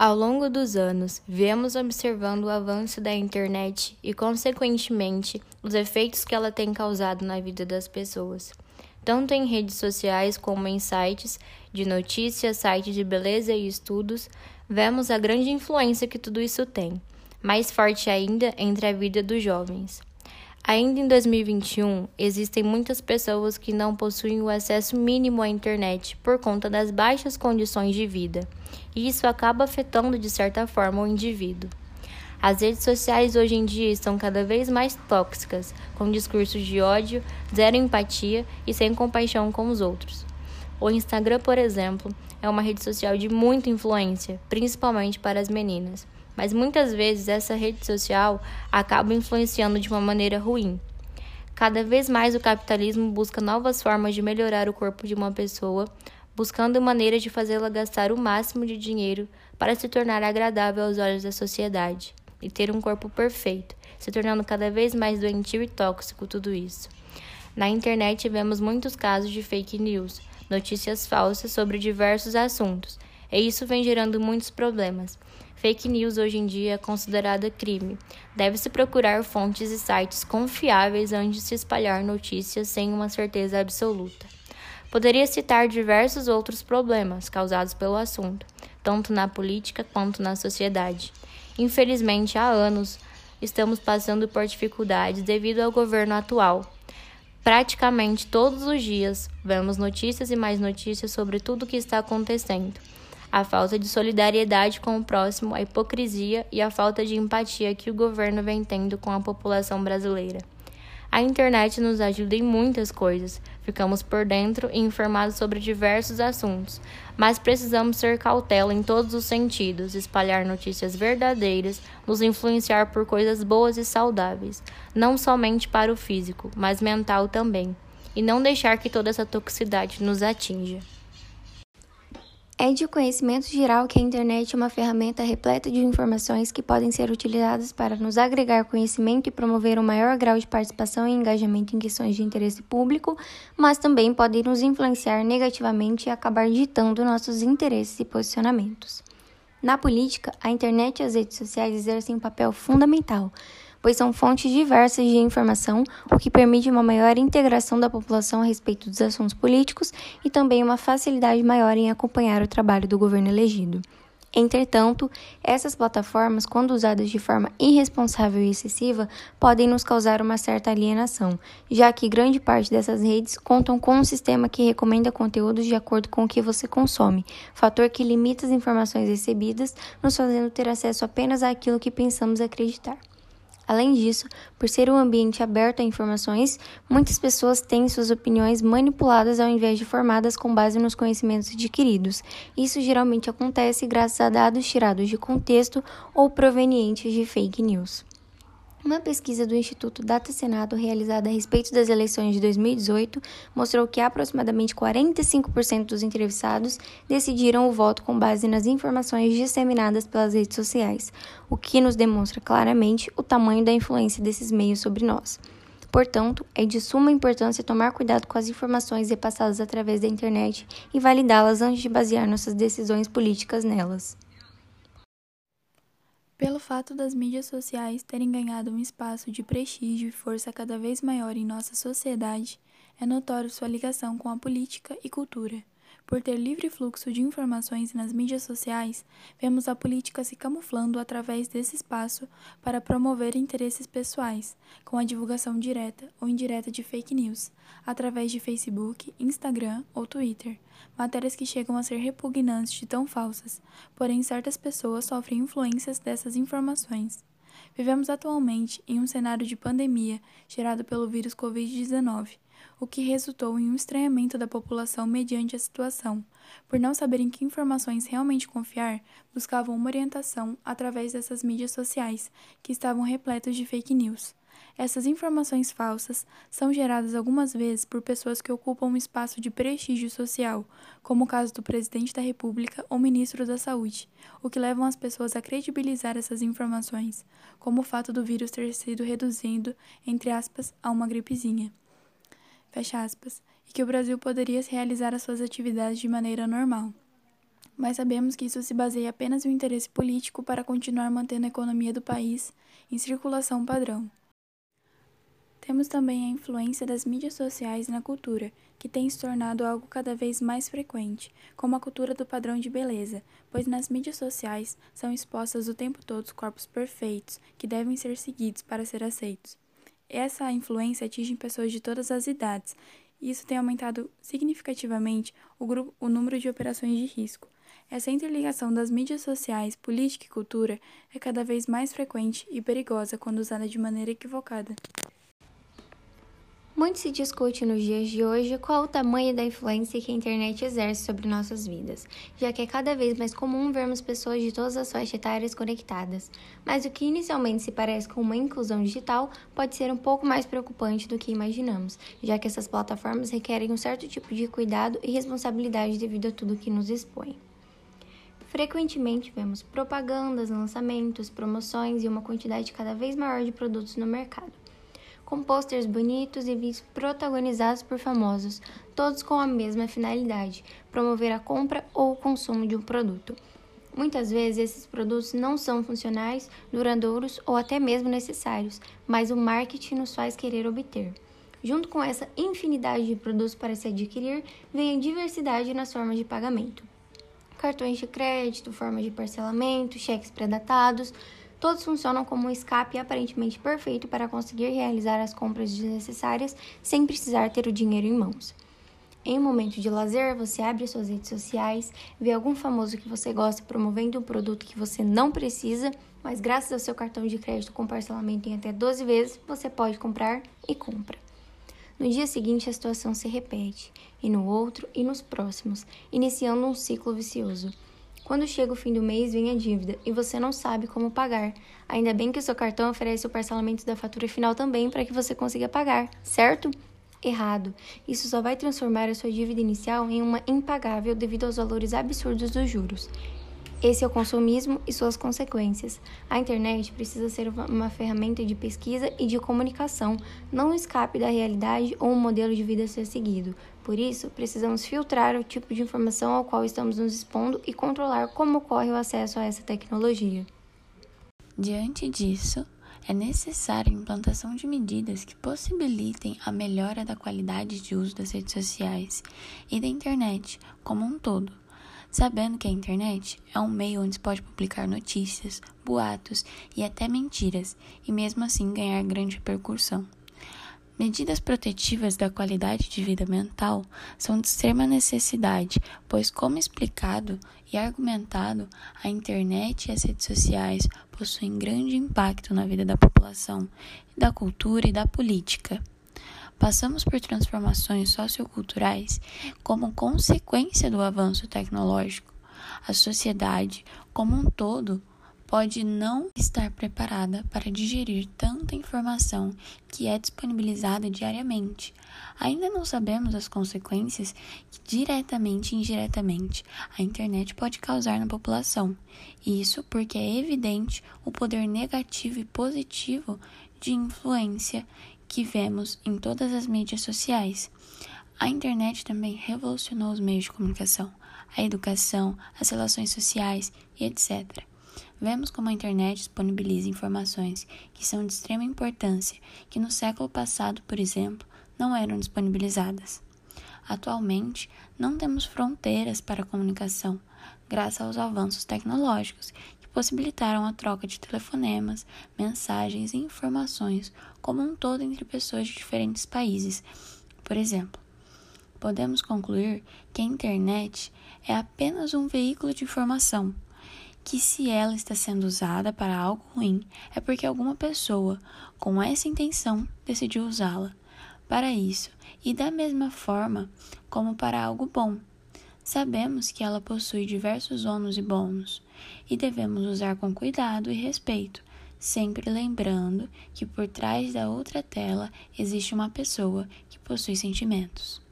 Ao longo dos anos, viemos observando o avanço da internet e, consequentemente, os efeitos que ela tem causado na vida das pessoas, tanto em redes sociais como em sites de notícias, sites de beleza e estudos, vemos a grande influência que tudo isso tem, mais forte ainda entre a vida dos jovens. Ainda em 2021, existem muitas pessoas que não possuem o acesso mínimo à internet por conta das baixas condições de vida, e isso acaba afetando de certa forma o indivíduo. As redes sociais hoje em dia estão cada vez mais tóxicas, com discursos de ódio, zero empatia e sem compaixão com os outros. O Instagram, por exemplo, é uma rede social de muita influência, principalmente para as meninas mas muitas vezes essa rede social acaba influenciando de uma maneira ruim. Cada vez mais o capitalismo busca novas formas de melhorar o corpo de uma pessoa, buscando maneiras de fazê-la gastar o máximo de dinheiro para se tornar agradável aos olhos da sociedade e ter um corpo perfeito, se tornando cada vez mais doentio e tóxico tudo isso. Na internet vemos muitos casos de fake news, notícias falsas sobre diversos assuntos, e isso vem gerando muitos problemas. Fake news hoje em dia é considerada crime. Deve-se procurar fontes e sites confiáveis antes de se espalhar notícias sem uma certeza absoluta. Poderia citar diversos outros problemas causados pelo assunto, tanto na política quanto na sociedade. Infelizmente, há anos estamos passando por dificuldades devido ao governo atual. Praticamente todos os dias vemos notícias e mais notícias sobre tudo o que está acontecendo a falta de solidariedade com o próximo, a hipocrisia e a falta de empatia que o governo vem tendo com a população brasileira. A internet nos ajuda em muitas coisas, ficamos por dentro e informados sobre diversos assuntos, mas precisamos ter cautela em todos os sentidos, espalhar notícias verdadeiras, nos influenciar por coisas boas e saudáveis, não somente para o físico, mas mental também, e não deixar que toda essa toxicidade nos atinja. É de conhecimento geral que a internet é uma ferramenta repleta de informações que podem ser utilizadas para nos agregar conhecimento e promover um maior grau de participação e engajamento em questões de interesse público, mas também podem nos influenciar negativamente e acabar ditando nossos interesses e posicionamentos. Na política, a internet e as redes sociais exercem um papel fundamental pois são fontes diversas de informação, o que permite uma maior integração da população a respeito dos assuntos políticos e também uma facilidade maior em acompanhar o trabalho do governo elegido. Entretanto, essas plataformas, quando usadas de forma irresponsável e excessiva, podem nos causar uma certa alienação, já que grande parte dessas redes contam com um sistema que recomenda conteúdos de acordo com o que você consome, fator que limita as informações recebidas, nos fazendo ter acesso apenas àquilo que pensamos acreditar. Além disso, por ser um ambiente aberto a informações, muitas pessoas têm suas opiniões manipuladas ao invés de formadas com base nos conhecimentos adquiridos. Isso geralmente acontece graças a dados tirados de contexto ou provenientes de fake news. Uma pesquisa do Instituto Data Senado realizada a respeito das eleições de 2018 mostrou que aproximadamente 45% dos entrevistados decidiram o voto com base nas informações disseminadas pelas redes sociais, o que nos demonstra claramente o tamanho da influência desses meios sobre nós. Portanto, é de suma importância tomar cuidado com as informações repassadas através da internet e validá-las antes de basear nossas decisões políticas nelas. Pelo fato das mídias sociais terem ganhado um espaço de prestígio e força cada vez maior em nossa sociedade, é notório sua ligação com a política e cultura. Por ter livre fluxo de informações nas mídias sociais, vemos a política se camuflando através desse espaço para promover interesses pessoais, com a divulgação direta ou indireta de fake news, através de Facebook, Instagram ou Twitter, matérias que chegam a ser repugnantes de tão falsas, porém certas pessoas sofrem influências dessas informações. Vivemos atualmente em um cenário de pandemia gerado pelo vírus Covid-19 o que resultou em um estranhamento da população mediante a situação. Por não saberem que informações realmente confiar, buscavam uma orientação através dessas mídias sociais, que estavam repletas de fake news. Essas informações falsas são geradas algumas vezes por pessoas que ocupam um espaço de prestígio social, como o caso do presidente da República ou ministro da Saúde, o que levam as pessoas a credibilizar essas informações, como o fato do vírus ter sido reduzindo, entre aspas, a uma gripezinha fecha aspas, e que o Brasil poderia realizar as suas atividades de maneira normal. mas sabemos que isso se baseia apenas um interesse político para continuar mantendo a economia do país em circulação padrão. Temos também a influência das mídias sociais na cultura, que tem se tornado algo cada vez mais frequente, como a cultura do padrão de beleza, pois nas mídias sociais são expostas o tempo todo os corpos perfeitos que devem ser seguidos para ser aceitos. Essa influência atinge pessoas de todas as idades, e isso tem aumentado significativamente o, grupo, o número de operações de risco. Essa interligação das mídias sociais, política e cultura é cada vez mais frequente e perigosa quando usada de maneira equivocada. Muito se discute nos dias de hoje qual o tamanho da influência que a internet exerce sobre nossas vidas, já que é cada vez mais comum vermos pessoas de todas as faixas etárias conectadas. Mas o que inicialmente se parece com uma inclusão digital pode ser um pouco mais preocupante do que imaginamos, já que essas plataformas requerem um certo tipo de cuidado e responsabilidade devido a tudo que nos expõe. Frequentemente vemos propagandas, lançamentos, promoções e uma quantidade cada vez maior de produtos no mercado com posters bonitos e vídeos protagonizados por famosos, todos com a mesma finalidade: promover a compra ou o consumo de um produto. Muitas vezes esses produtos não são funcionais, duradouros ou até mesmo necessários, mas o marketing nos faz querer obter. Junto com essa infinidade de produtos para se adquirir, vem a diversidade nas formas de pagamento. Cartões de crédito, formas de parcelamento, cheques pré-datados, Todos funcionam como um escape aparentemente perfeito para conseguir realizar as compras desnecessárias sem precisar ter o dinheiro em mãos. Em um momento de lazer, você abre suas redes sociais, vê algum famoso que você gosta promovendo um produto que você não precisa, mas graças ao seu cartão de crédito com parcelamento em até 12 vezes, você pode comprar e compra. No dia seguinte, a situação se repete, e no outro e nos próximos, iniciando um ciclo vicioso. Quando chega o fim do mês, vem a dívida e você não sabe como pagar. Ainda bem que o seu cartão oferece o parcelamento da fatura final também para que você consiga pagar, certo? Errado. Isso só vai transformar a sua dívida inicial em uma impagável devido aos valores absurdos dos juros. Esse é o consumismo e suas consequências. A internet precisa ser uma ferramenta de pesquisa e de comunicação, não escape da realidade ou um modelo de vida a ser seguido. Por isso, precisamos filtrar o tipo de informação ao qual estamos nos expondo e controlar como ocorre o acesso a essa tecnologia. Diante disso, é necessária a implantação de medidas que possibilitem a melhora da qualidade de uso das redes sociais e da internet como um todo sabendo que a internet é um meio onde se pode publicar notícias, boatos e até mentiras, e mesmo assim ganhar grande repercussão. Medidas protetivas da qualidade de vida mental são de extrema necessidade, pois, como explicado e argumentado, a internet e as redes sociais possuem grande impacto na vida da população, da cultura e da política. Passamos por transformações socioculturais como consequência do avanço tecnológico. A sociedade, como um todo, pode não estar preparada para digerir tanta informação que é disponibilizada diariamente. Ainda não sabemos as consequências que, diretamente e indiretamente, a internet pode causar na população. Isso porque é evidente o poder negativo e positivo de influência que vemos em todas as mídias sociais. A internet também revolucionou os meios de comunicação, a educação, as relações sociais e etc. Vemos como a internet disponibiliza informações que são de extrema importância, que no século passado, por exemplo, não eram disponibilizadas. Atualmente, não temos fronteiras para a comunicação, graças aos avanços tecnológicos possibilitaram a troca de telefonemas, mensagens e informações como um todo entre pessoas de diferentes países. Por exemplo, podemos concluir que a internet é apenas um veículo de informação, que se ela está sendo usada para algo ruim, é porque alguma pessoa com essa intenção decidiu usá-la para isso, e da mesma forma como para algo bom. Sabemos que ela possui diversos ônus e bônus e devemos usar com cuidado e respeito, sempre lembrando que por trás da outra tela existe uma pessoa que possui sentimentos.